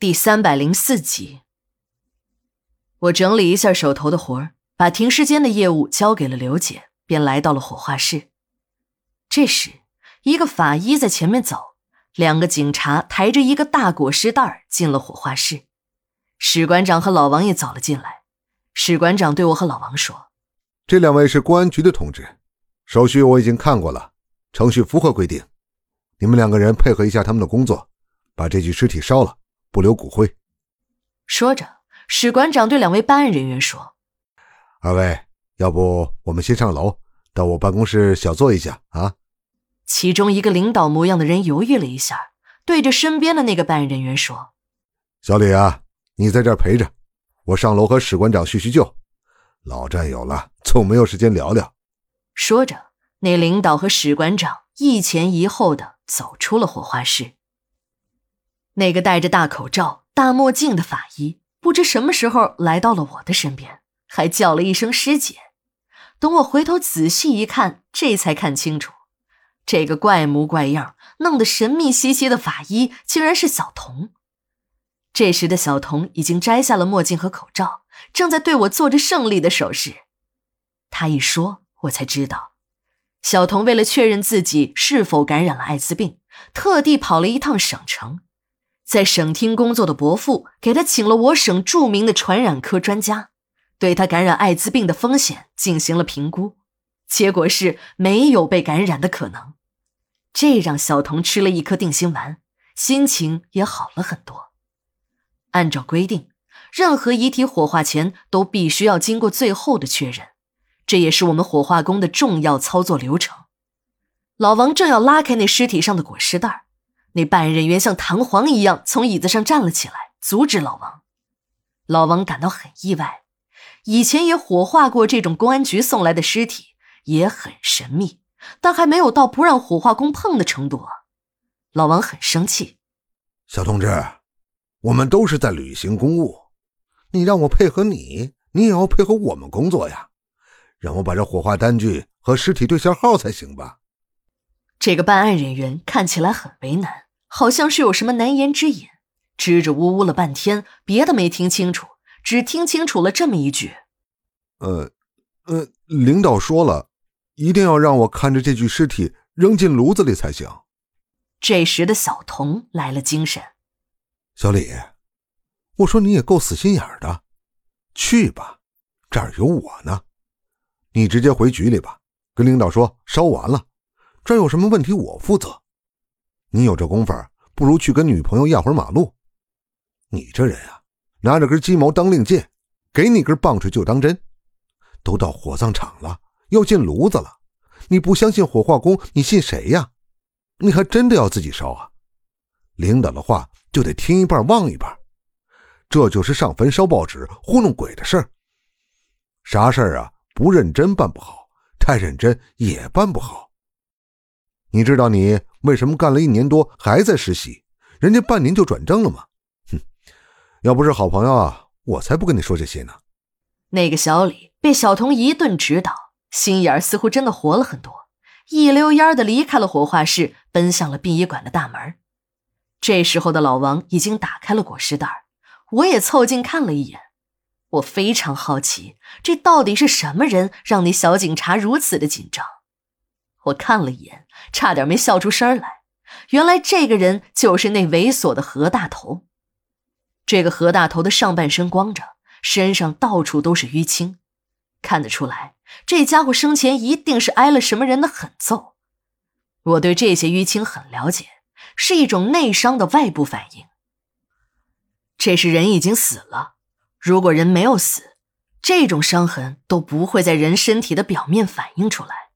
第三百零四集。我整理一下手头的活儿，把停尸间的业务交给了刘姐，便来到了火化室。这时，一个法医在前面走，两个警察抬着一个大裹尸袋进了火化室。史馆长和老王也走了进来。史馆长对我和老王说：“这两位是公安局的同志，手续我已经看过了，程序符合规定。你们两个人配合一下他们的工作，把这具尸体烧了，不留骨灰。”说着，史馆长对两位办案人员说：“二位，要不我们先上楼，到我办公室小坐一下啊？”其中一个领导模样的人犹豫了一下，对着身边的那个办案人员说：“小李啊，你在这儿陪着，我上楼和史馆长叙叙旧。老战友了，总没有时间聊聊。”说着，那领导和史馆长一前一后的走出了火化室。那个戴着大口罩、大墨镜的法医，不知什么时候来到了我的身边，还叫了一声“师姐”。等我回头仔细一看，这才看清楚。这个怪模怪样、弄得神秘兮兮的法医，竟然是小童。这时的小童已经摘下了墨镜和口罩，正在对我做着胜利的手势。他一说，我才知道，小童为了确认自己是否感染了艾滋病，特地跑了一趟省城，在省厅工作的伯父给他请了我省著名的传染科专家，对他感染艾滋病的风险进行了评估，结果是没有被感染的可能。这让小童吃了一颗定心丸，心情也好了很多。按照规定，任何遗体火化前都必须要经过最后的确认，这也是我们火化工的重要操作流程。老王正要拉开那尸体上的裹尸袋，那办案人员像弹簧一样从椅子上站了起来，阻止老王。老王感到很意外，以前也火化过这种公安局送来的尸体，也很神秘。但还没有到不让火化工碰的程度啊！老王很生气。小同志，我们都是在履行公务，你让我配合你，你也要配合我们工作呀。让我把这火化单据和尸体对下号才行吧？这个办案人员看起来很为难，好像是有什么难言之隐，支支吾吾了半天，别的没听清楚，只听清楚了这么一句：“呃，呃，领导说了。”一定要让我看着这具尸体扔进炉子里才行。这时的小童来了精神。小李，我说你也够死心眼的，去吧，这儿有我呢。你直接回局里吧，跟领导说烧完了，这有什么问题我负责。你有这功夫，不如去跟女朋友压会儿马路。你这人啊，拿着根鸡毛当令箭，给你根棒槌就当真。都到火葬场了。要进炉子了，你不相信火化工，你信谁呀？你还真的要自己烧啊？领导的话就得听一半忘一半，这就是上坟烧报纸糊弄鬼的事儿。啥事儿啊？不认真办不好，太认真也办不好。你知道你为什么干了一年多还在实习，人家半年就转正了吗？哼，要不是好朋友啊，我才不跟你说这些呢。那个小李被小童一顿指导。心眼儿似乎真的活了很多，一溜烟的离开了火化室，奔向了殡仪馆的大门。这时候的老王已经打开了裹尸袋，我也凑近看了一眼。我非常好奇，这到底是什么人让那小警察如此的紧张？我看了一眼，差点没笑出声来。原来这个人就是那猥琐的何大头。这个何大头的上半身光着，身上到处都是淤青，看得出来。这家伙生前一定是挨了什么人的狠揍，我对这些淤青很了解，是一种内伤的外部反应。这是人已经死了，如果人没有死，这种伤痕都不会在人身体的表面反映出来。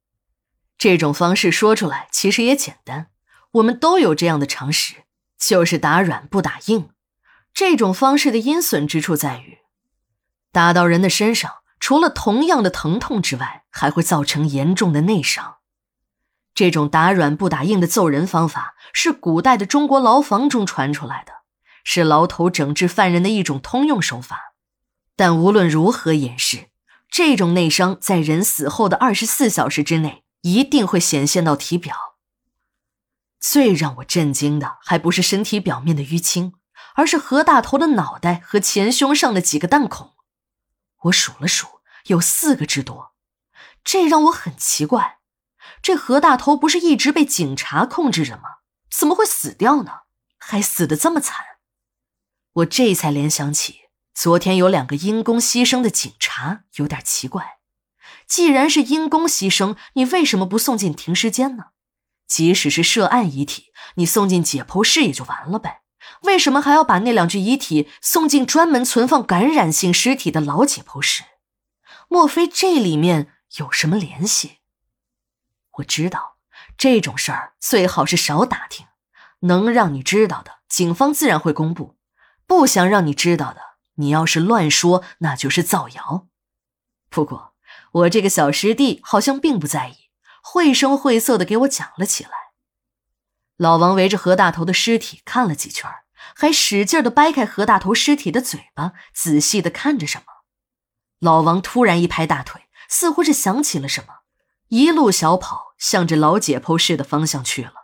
这种方式说出来其实也简单，我们都有这样的常识，就是打软不打硬。这种方式的阴损之处在于，打到人的身上。除了同样的疼痛之外，还会造成严重的内伤。这种打软不打硬的揍人方法是古代的中国牢房中传出来的，是牢头整治犯人的一种通用手法。但无论如何掩饰，这种内伤在人死后的二十四小时之内一定会显现到体表。最让我震惊的还不是身体表面的淤青，而是何大头的脑袋和前胸上的几个弹孔。我数了数，有四个之多，这让我很奇怪。这何大头不是一直被警察控制着吗？怎么会死掉呢？还死得这么惨？我这才联想起，昨天有两个因公牺牲的警察，有点奇怪。既然是因公牺牲，你为什么不送进停尸间呢？即使是涉案遗体，你送进解剖室也就完了呗。为什么还要把那两具遗体送进专门存放感染性尸体的老解剖室？莫非这里面有什么联系？我知道这种事儿最好是少打听，能让你知道的，警方自然会公布；不想让你知道的，你要是乱说，那就是造谣。不过我这个小师弟好像并不在意，绘声绘色的给我讲了起来。老王围着何大头的尸体看了几圈，还使劲的掰开何大头尸体的嘴巴，仔细的看着什么。老王突然一拍大腿，似乎是想起了什么。一路小跑，向着老解剖室的方向去了。